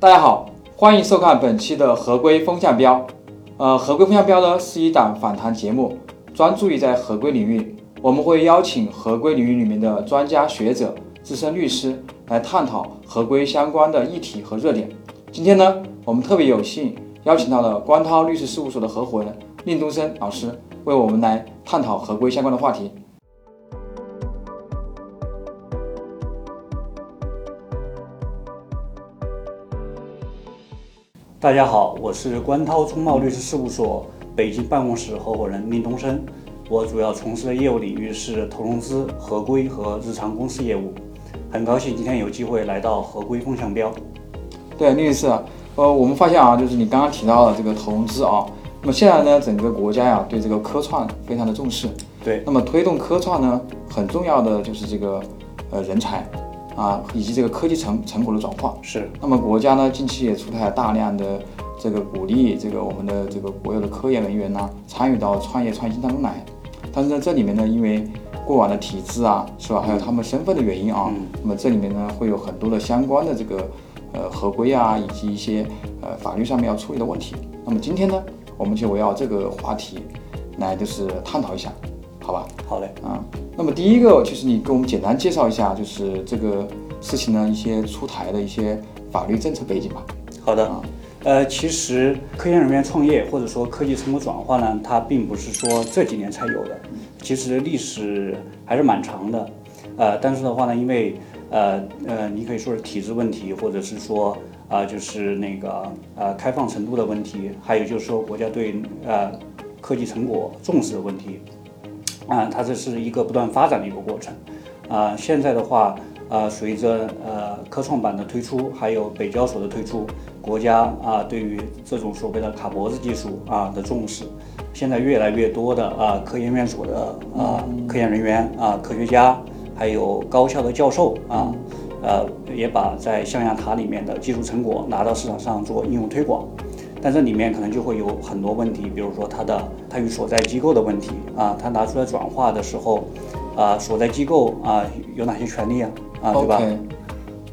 大家好，欢迎收看本期的合规风向标。呃，合规风向标呢是一档访谈节目，专注于在合规领域。我们会邀请合规领域里面的专家学者、资深律师来探讨合规相关的议题和热点。今天呢，我们特别有幸邀请到了关涛律师事务所的合伙人宁东升老师，为我们来探讨合规相关的话题。大家好，我是关涛中茂律师事务所北京办公室合伙人宁东升。我主要从事的业务领域是投融资、合规和日常公司业务。很高兴今天有机会来到合规风向标。对，另律师，呃，我们发现啊，就是你刚刚提到的这个投融资啊，那么现在呢，整个国家呀对这个科创非常的重视。对，那么推动科创呢，很重要的就是这个呃人才。啊，以及这个科技成成果的转化是。那么国家呢，近期也出台了大量的这个鼓励这个我们的这个国有的科研人员呢，参与到创业创新当中来。但是在，这里面呢，因为过往的体制啊，是吧，还有他们身份的原因啊，那么这里面呢，会有很多的相关的这个呃合规啊，以及一些呃法律上面要处理的问题。那么今天呢，我们就围绕这个话题来就是探讨一下。好吧，好嘞，啊，那么第一个就是你给我们简单介绍一下，就是这个事情呢一些出台的一些法律政策背景吧。好的，啊。呃，其实科研人员创业或者说科技成果转化呢，它并不是说这几年才有的，其实历史还是蛮长的，呃，但是的话呢，因为呃呃，你可以说是体制问题，或者是说啊，就是那个呃开放程度的问题，还有就是说国家对呃科技成果重视的问题。啊，它这是一个不断发展的一个过程，啊，现在的话，呃，随着呃科创板的推出，还有北交所的推出，国家啊对于这种所谓的卡脖子技术啊的重视，现在越来越多的啊科研院所的啊科研人员啊科学家，还有高校的教授啊，呃也把在象牙塔里面的技术成果拿到市场上做应用推广。但这里面可能就会有很多问题，比如说它的它与所在机构的问题啊，它拿出来转化的时候，啊，所在机构啊有哪些权利啊，啊，对吧？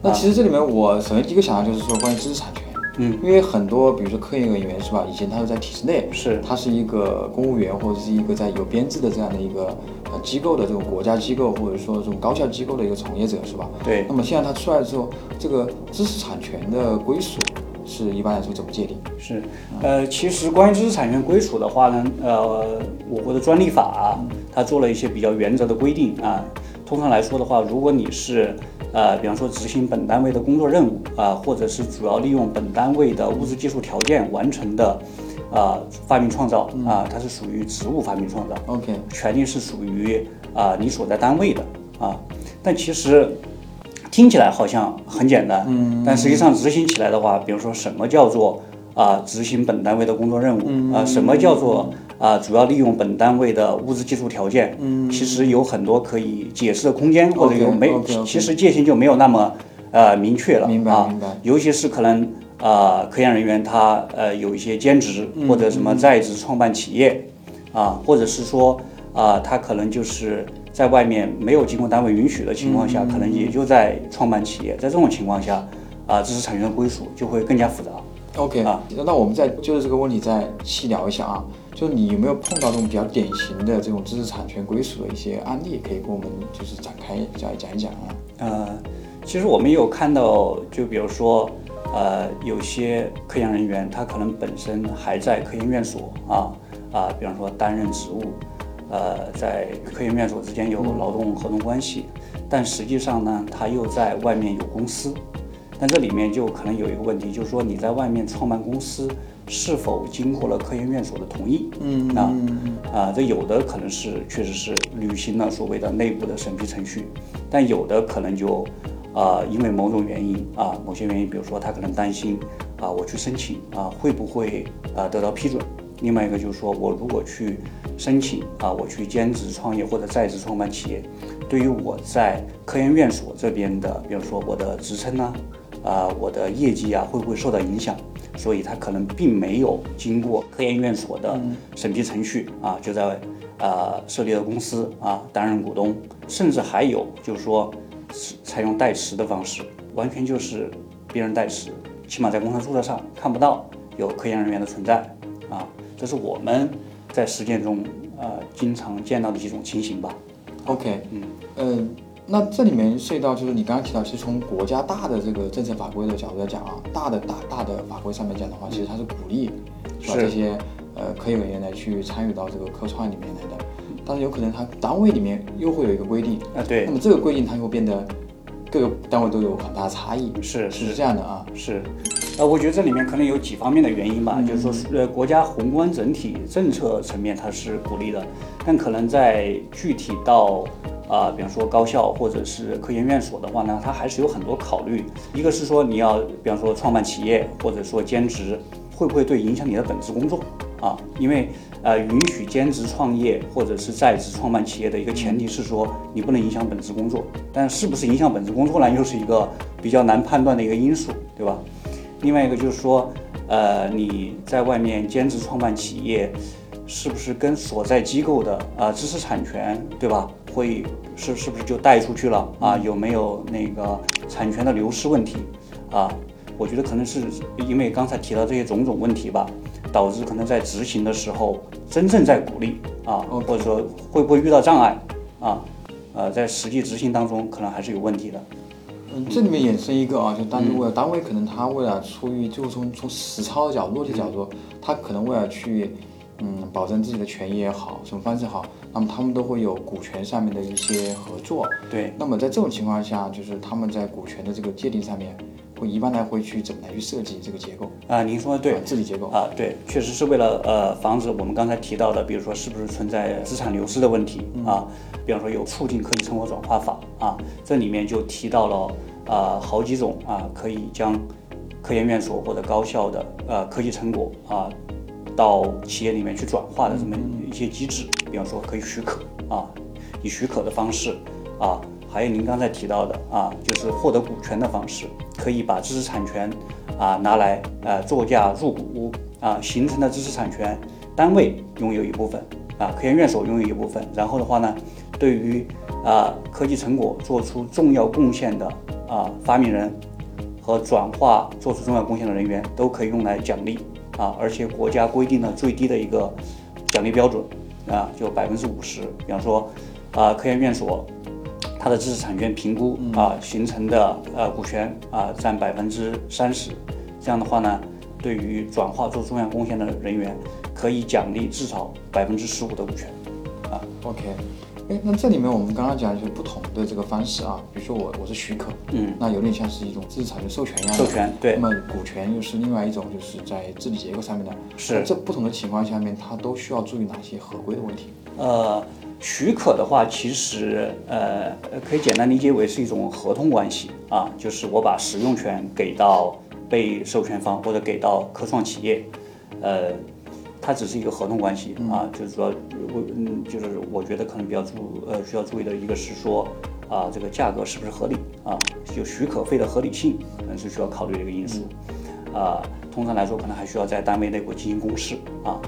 那其实这里面我首先第一个想到就是说关于知识产权，嗯，因为很多比如说科研人员是吧，以前他是在体制内，是，他是一个公务员或者是一个在有编制的这样的一个呃机构的这种国家机构或者说这种高校机构的一个从业者是吧？对。那么现在他出来之后，这个知识产权的归属。是一般来说怎么界定？是，呃，其实关于知识产权归属的话呢，呃，我国的专利法它做了一些比较原则的规定啊。通常来说的话，如果你是呃，比方说执行本单位的工作任务啊，或者是主要利用本单位的物质技术条件完成的啊发明创造啊，它是属于职务发明创造。OK，权利是属于啊你所在单位的啊，但其实。听起来好像很简单，嗯，但实际上执行起来的话，比如说什么叫做啊执行本单位的工作任务啊，什么叫做啊主要利用本单位的物质技术条件，嗯，其实有很多可以解释的空间，或者有没，其实界限就没有那么呃明确了，明白明白，尤其是可能啊科研人员他呃有一些兼职或者什么在职创办企业啊，或者是说啊他可能就是。在外面没有经过单位允许的情况下，可能也就在创办企业。在这种情况下，啊，知识产权的归属就会更加复杂。OK 啊，那我们再就是这个问题再细聊一下啊，就你有没有碰到这种比较典型的这种知识产权归属的一些案例，可以跟我们就是展开讲讲一讲啊？呃，其实我们有看到，就比如说，呃，有些科研人员他可能本身还在科研院所啊啊，比方说担任职务。呃，在科研院所之间有劳动合同关系，但实际上呢，他又在外面有公司，但这里面就可能有一个问题，就是说你在外面创办公司是否经过了科研院所的同意？嗯啊啊，这有的可能是确实是履行了所谓的内部的审批程序，但有的可能就啊，因为某种原因啊，某些原因，比如说他可能担心啊，我去申请啊，会不会啊得到批准？另外一个就是说我如果去申请啊，我去兼职创业或者在职创办企业，对于我在科研院所这边的，比如说我的职称呢，啊，我的业绩啊，会不会受到影响？所以他可能并没有经过科研院所的审批程序啊，就在啊设立了公司啊，担任股东，甚至还有就是说采用代持的方式，完全就是别人代持。起码在工商注册上看不到有科研人员的存在啊，这是我们在实践中呃经常见到的几种情形吧。OK，嗯，呃，那这里面涉及到就是你刚刚提到，其实从国家大的这个政策法规的角度来讲啊，大的大大的法规上面讲的话，其实它是鼓励是吧是。这些呃科研人员来去参与到这个科创里面来的，但是有可能它单位里面又会有一个规定，啊，对。那，么这个规定它又变得各个单位都有很大的差异，是是。这样的啊，是，呃，我觉得这里面可能有几方面的原因吧，就是说，呃，国家宏观整体政策层面它是鼓励的，但可能在具体到啊、比方说高校或者是科研院所的话呢，它还是有很多考虑。一个是说你要，比方说创办企业或者说兼职，会不会对影响你的本职工作啊？因为呃，允许兼职创业或者是在职创办企业的一个前提是说你不能影响本职工作，但是不是影响本职工作呢，又是一个比较难判断的一个因素，对吧？另外一个就是说，呃，你在外面兼职创办企业，是不是跟所在机构的啊、知识产权，对吧？会是是不是就带出去了啊？有没有那个产权的流失问题啊？我觉得可能是因为刚才提到这些种种问题吧，导致可能在执行的时候，真正在鼓励啊，或者说会不会遇到障碍啊？呃，在实际执行当中，可能还是有问题的。嗯，这里面衍生一个啊，就单位为了单位可能他为了出于就从从实操的角度、落地角度，他可能为了去嗯保证自己的权益也好，什么方式好，那么他们都会有股权上面的一些合作。对，那么在这种情况下，就是他们在股权的这个界定上面，会一般来会去怎么来去设计这个结构？啊，您说的对啊，治理结构。啊，对，确实是为了呃防止我们刚才提到的，比如说是不是存在资产流失的问题啊，比方说有促进科技成果转化法啊，这里面就提到了啊好几种啊可以将科研院所或者高校的呃科技成果啊到企业里面去转化的这么一些机制，比方说可以许可啊，以许可的方式。啊，还有您刚才提到的啊，就是获得股权的方式，可以把知识产权啊拿来呃作价入股啊，形成的知识产权单位拥有一部分。啊，科研院所拥有一部分，然后的话呢，对于啊科技成果做出重要贡献的啊发明人和转化做出重要贡献的人员都可以用来奖励啊，而且国家规定了最低的一个奖励标准啊，就百分之五十。比方说啊，科研院所它的知识产权评估啊形成的呃股权啊占百分之三十，这样的话呢，对于转化做重要贡献的人员，可以奖励至少百分之十五的股权。啊 OK，哎，那这里面我们刚刚讲就是不同的这个方式啊，比如说我我是许可，嗯，那有点像是一种知识产权授权一样的。授权对那么股权又是另外一种，就是在治理结构上面的。是这不同的情况下面，它都需要注意哪些合规的问题？呃，许可的话，其实呃可以简单理解为是一种合同关系啊，就是我把使用权给到被授权方或者给到科创企业，呃，它只是一个合同关系啊，就是说我嗯，就是我觉得可能比较注呃需要注意的一个是说啊，这个价格是不是合理啊，就许可费的合理性可能是需要考虑的一个因素。啊，通常来说可能还需要在单位内部进行公示啊。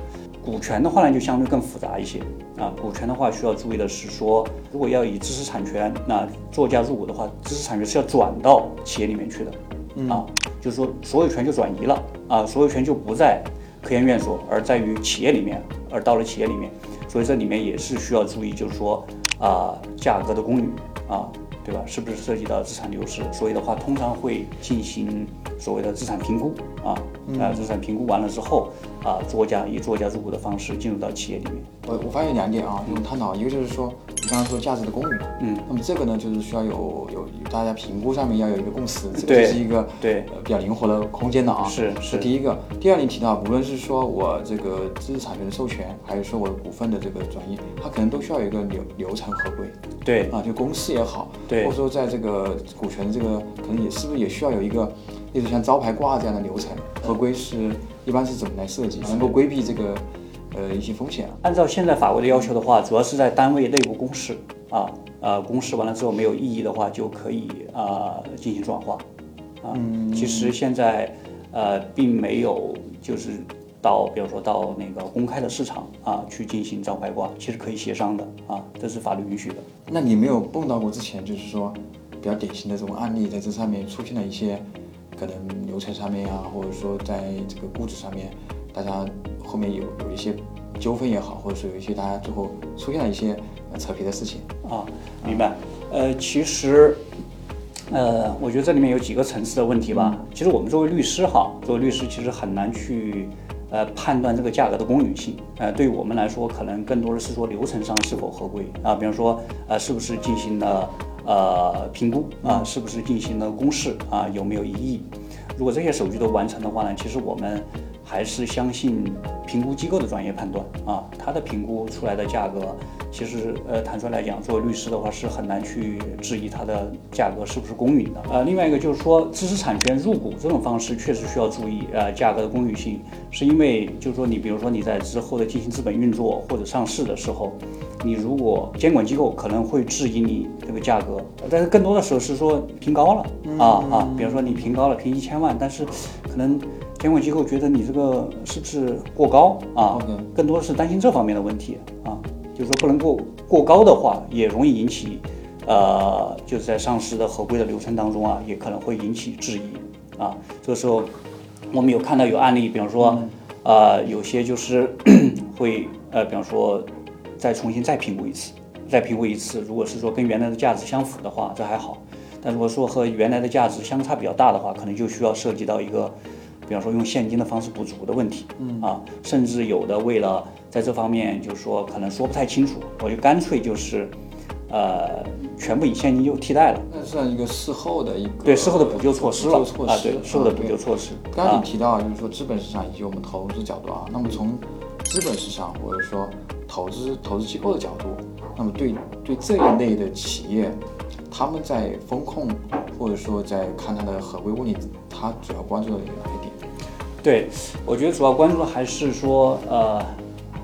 股权的话呢，就相对更复杂一些啊。股权的话，需要注意的是说，如果要以知识产权那作家入股的话，知识产权是要转到企业里面去的啊，就是说所有权就转移了啊，所有权就不在科研院所，而在于企业里面，而到了企业里面，所以这里面也是需要注意，就是说啊，价格的公允啊。对吧？是不是涉及到资产流失？所以的话，通常会进行所谓的资产评估啊，啊，资产评估完了之后啊，作家以作家入股的方式进入到企业里面。我我发现两点啊，我们探讨，一个就是说你刚刚说价值的公允，嗯，那么这个呢，就是需要有有有大家评估上面要有一个共识，这个是一个对。呃比较灵活的空间的啊。是是第一个，第二你提到，无论是说我这个知识产权的授权，还是说我的股份的这个转移，它可能都需要有一个流流程合规。对。啊，就公司也好，对。或者说在这个股权这个可能也是不是也需要有一个类似像招牌挂这样的流程合规是一般是怎么来设计，能够规避这个呃一些风险啊？按照现在法规的要求的话，主要是在单位内部公示啊，呃，公示完了之后没有异议的话，就可以啊、进行转化啊。其实现在呃并没有就是到比如说到那个公开的市场啊去进行招牌挂，其实可以协商的啊，这是法律允许的。那你没有碰到过之前就是说比较典型的这种案例，在这上面出现了一些可能流程上面啊，或者说在这个估值上面，大家后面有有一些纠纷也好，或者说有一些大家最后出现了一些扯皮的事情。啊，明白。呃，其实，呃，我觉得这里面有几个层次的问题吧。其实我们作为律师哈，作为律师其实很难去呃判断这个价格的公允性。呃，对于我们来说，可能更多的是说流程上是否合规啊，比方说呃是不是进行了呃评估啊，是不是进行了公示啊，有没有异议？如果这些手续都完成的话呢，其实我们还是相信评估机构的专业判断啊，他的评估出来的价格。其实，呃，坦率来讲，作为律师的话，是很难去质疑它的价格是不是公允的。呃，另外一个就是说，知识产权入股这种方式确实需要注意，呃，价格的公允性，是因为就是说，你比如说你在之后的进行资本运作或者上市的时候，你如果监管机构可能会质疑你这个价格，但是更多的时候是说评高了啊啊，比如说你评高了，评一千万，但是可能监管机构觉得你这个是不是过高啊？更多的是担心这方面的问题啊。就是说不能过过高的话，也容易引起，呃，就是在上市的合规的流程当中啊，也可能会引起质疑啊。这个时候，我们有看到有案例，比方说，呃，有些就是 会，呃，比方说再重新再评估一次，再评估一次。如果是说跟原来的价值相符的话，这还好；但如果说和原来的价值相差比较大的话，可能就需要涉及到一个，比方说用现金的方式补足的问题，嗯啊，甚至有的为了。在这方面，就是说可能说不太清楚，我就干脆就是，呃，全部以现金就替代了。那算一个事后的一个对事后的补救措施了啊，对事后的补救措施。刚刚你提到就是说资本市场以及我们投资角度啊，那么从资本市场或者说投资投资机构的角度，那么对对这一类的企业，他们在风控或者说在看它的合规问题，他主要关注的点？对，我觉得主要关注的还是说，呃，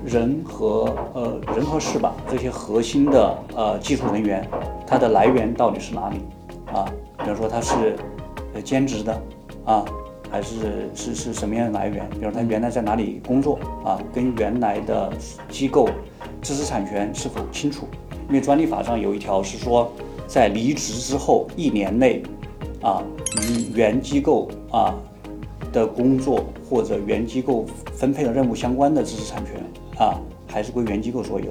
人和呃人和事吧，这些核心的呃技术人员，他的来源到底是哪里啊？比如说他是呃兼职的啊，还是是是什么样的来源？比如他原来在哪里工作啊？跟原来的机构知识产权是否清楚？因为专利法上有一条是说，在离职之后一年内啊，与原机构啊。的工作或者原机构分配的任务相关的知识产权啊，还是归原机构所有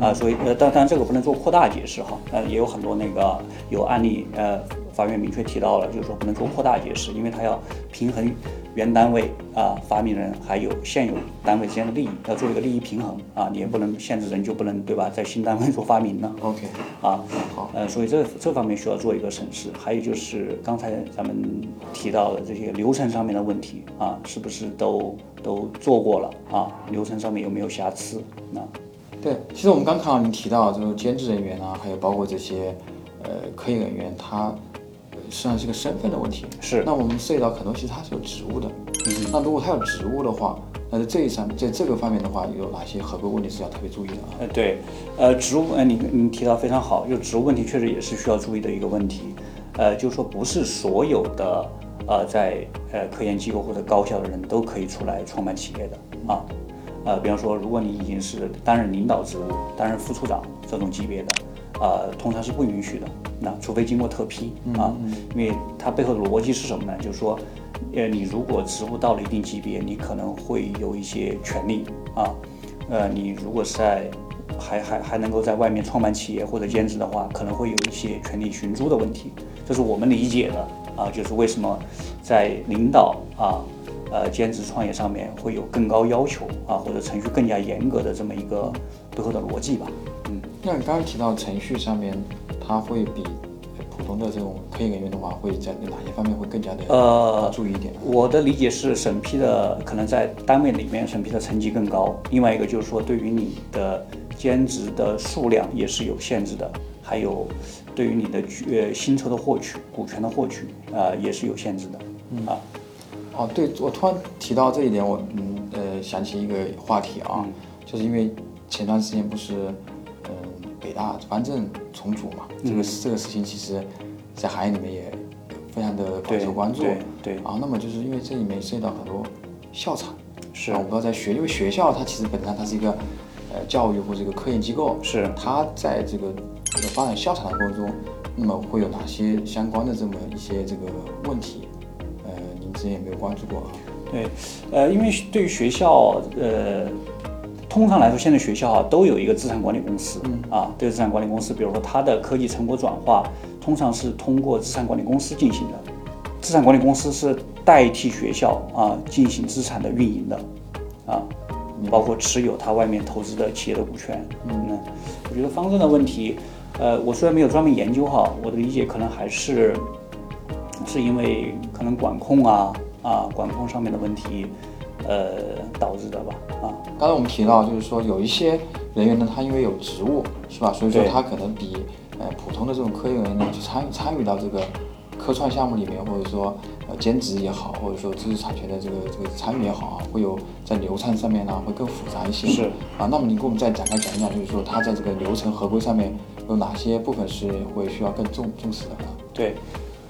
啊，所以呃，当当然这个不能做扩大解释哈，呃，也有很多那个有案例呃。法院明确提到了，就是说不能做扩大解释，因为它要平衡原单位啊、发明人还有现有单位之间的利益，要做一个利益平衡啊，你也不能限制人就不能对吧，在新单位做发明呢？OK，啊，好，呃，所以这这方面需要做一个审视。还有就是刚才咱们提到的这些流程上面的问题啊，是不是都都做过了啊？流程上面有没有瑕疵？那对，其实我们刚看到您提到这种兼职人员啊，还有包括这些呃科研人员，他。实际上是个身份的问题，是。那我们涉及到很多，其实它是有职务的。嗯。那如果他有职务的话，那在这一上，在这个方面的话，有哪些合规问题是要特别注意的啊？呃，对，呃，职务，呃，你你提到非常好，就职务问题确实也是需要注意的一个问题。呃，就是说不是所有的呃在呃科研机构或者高校的人都可以出来创办企业的啊。呃，比方说，如果你已经是担任领导职务、担任副处长这种级别的。呃，通常是不允许的，那除非经过特批啊，因为它背后的逻辑是什么呢？就是说，呃，你如果职务到了一定级别，你可能会有一些权利啊，呃，你如果是在还还还能够在外面创办企业或者兼职的话，可能会有一些权利寻租的问题，这是我们理解的啊，就是为什么在领导啊，呃，兼职创业上面会有更高要求啊，或者程序更加严格的这么一个背后的逻辑吧。那你刚刚提到程序上面，它会比普通的这种科研人员的话，会在哪些方面会更加的呃注意一点？我的理解是，审批的可能在单位里面审批的层级更高。另外一个就是说，对于你的兼职的数量也是有限制的，还有对于你的呃薪酬的获取、股权的获取啊，也是有限制的。嗯啊，哦，对我突然提到这一点，我嗯呃想起一个话题啊，就是因为前段时间不是。北大方正重组嘛，这个这个事情其实，在行业里面也非常的广受关注。对啊，那么就是因为这里面涉及到很多校产，是啊，我不知道在学，因为学校它其实本身它是一个呃教育或者一个科研机构，是它在这个发展校产的过程中，那么会有哪些相关的这么一些这个问题？呃，您之前有没有关注过啊？对，呃，因为对于学校，呃，通常来说，现在学校啊都有一个资产管理公司，啊，都有资产管理公司，比如说它的科技成果转化，通常是通过资产管理公司进行的。资产管理公司是代替学校啊进行资产的运营的，啊，包括持有它外面投资的企业的股权。嗯，我觉得方正的问题，呃，我虽然没有专门研究哈，我的理解可能还是是因为可能管控啊啊管控上面的问题，呃导致的吧啊。刚才我们提到，就是说有一些人员呢，他因为有职务，是吧？所以说他可能比呃普通的这种科研人员呢，去参与参与到这个科创项目里面，或者说呃兼职也好，或者说知识产权的这个这个参与也好啊，会有在流程上面呢会更复杂一些。是啊，那么你给我们再展开讲一讲，就是说他在这个流程合规上面有哪些部分是会需要更重重视的呢？对，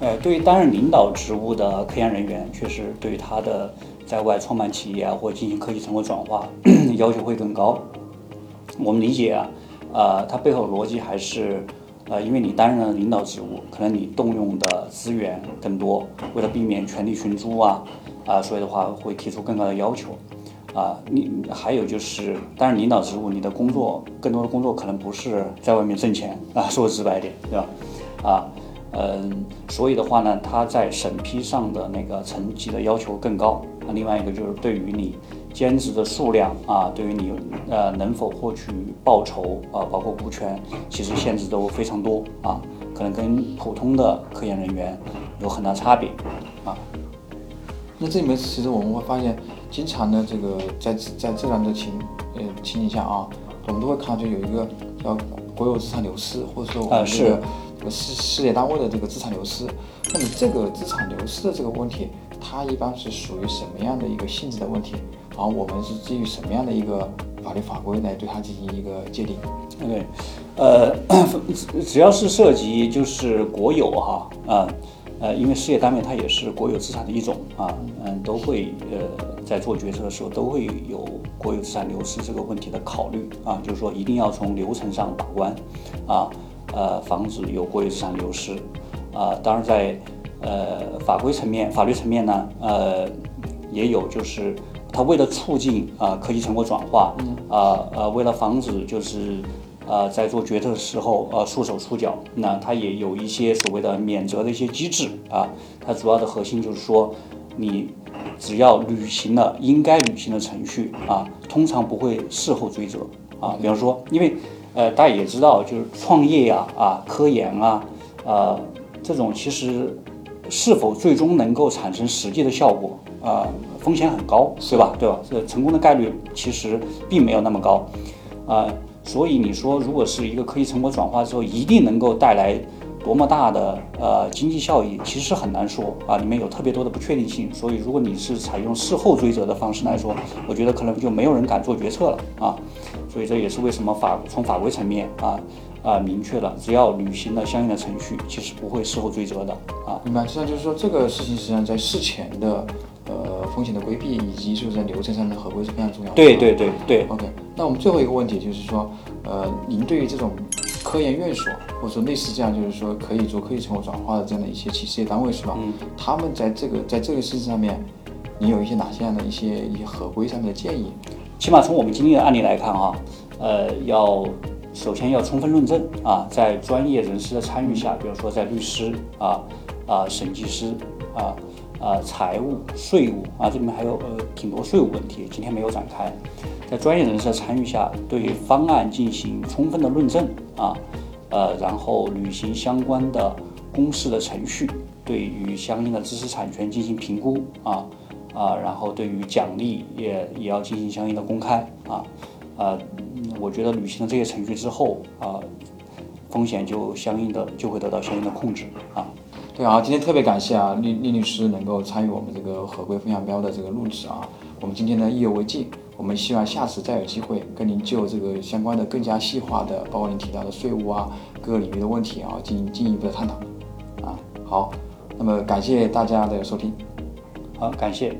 呃，对于担任领导职务的科研人员，确实对于他的在外创办企业啊，或进行科技成果转化要求会更高。我们理解啊，呃，它背后逻辑还是，呃，因为你担任了领导职务，可能你动用的资源更多，为了避免权力寻租啊，啊、所以的话会提出更高的要求。啊，你还有就是担任领导职务，你的工作更多的工作可能不是在外面挣钱啊，说直白点，对吧？啊，嗯，所以的话呢，它在审批上的那个层级的要求更高。啊，另外一个就是对于你兼职的数量啊，对于你呃能否获取报酬啊，包括股权，其实限制都非常多啊，可能跟普通的科研人员有很大差别啊。那这里面其实我们会发现，经常的，这个在在这样的情呃情景下啊，我们都会看到就有一个叫国有资产流失，或者说我啊们这个、这个事事业单位的这个资产流失。那么这个资产流失的这个问题，它一般是属于什么样的一个性质的问题？然后我们是基于什么样的一个法律法规来对它进行一个界定？对，呃，只要是涉及就是国有哈啊呃，因为事业单位它也是国有资产的一种啊，嗯，都会呃在做决策的时候都会有国有资产流失这个问题的考虑啊，就是说一定要从流程上把关啊，呃，防止有国有资产流失啊。当然在呃法规层面、法律层面呢，呃，也有就是它为了促进啊、科技成果转化，啊呃为了防止就是呃在做决策的时候呃束手束脚，那它也有一些所谓的免责的一些机制啊。它主要的核心就是说，你只要履行了应该履行的程序啊，通常不会事后追责啊。比方说，因为呃大家也知道，就是创业呀啊科研啊啊这种其实是否最终能够产生实际的效果啊、风险很高，对吧？对吧？这成功的概率其实并没有那么高啊、所以你说，如果是一个科技成果转化之后，一定能够带来多么大的呃经济效益，其实很难说啊，里面有特别多的不确定性。所以，如果你是采用事后追责的方式来说，我觉得可能就没有人敢做决策了啊。所以这也是为什么法从法规层面啊啊明确了，只要履行了相应的程序，其实不会事后追责的啊。明白，实际上就是说这个事情实际上在事前的呃风险的规避以及就是在流程上的合规是非常重要的。对对对对，OK，那我们最后一个问题就是说，呃，您对于这种科研院所或者说类似这样就是说可以做科技成果转化的这样的一些企事业单位是吧？嗯他们在这个在这个事情上面，你有一些哪些样的一些一些合规上面的建议？起码从我们经历的案例来看啊，呃，要首先要充分论证啊，在专业人士的参与下，比如说在律师啊啊、审计师啊啊、财务、税务啊，这里面还有呃挺多税务问题，今天没有展开。在专业人士的参与下，对方案进行充分的论证啊，呃，然后履行相关的公示的程序，对于相应的知识产权进行评估啊啊，然后对于奖励也也要进行相应的公开啊啊，嗯我觉得履行了这些程序之后啊，风险就相应的就会得到相应的控制啊。对啊，今天特别感谢啊，厉厉律师能够参与我们这个合规风向标的这个录制啊。我们今天呢意犹未尽，我们希望下次再有机会跟您就这个相关的更加细化的，包括您提到的税务啊各个领域的问题啊，进行进一步的探讨啊。好，那么感谢大家的收听。好，感谢。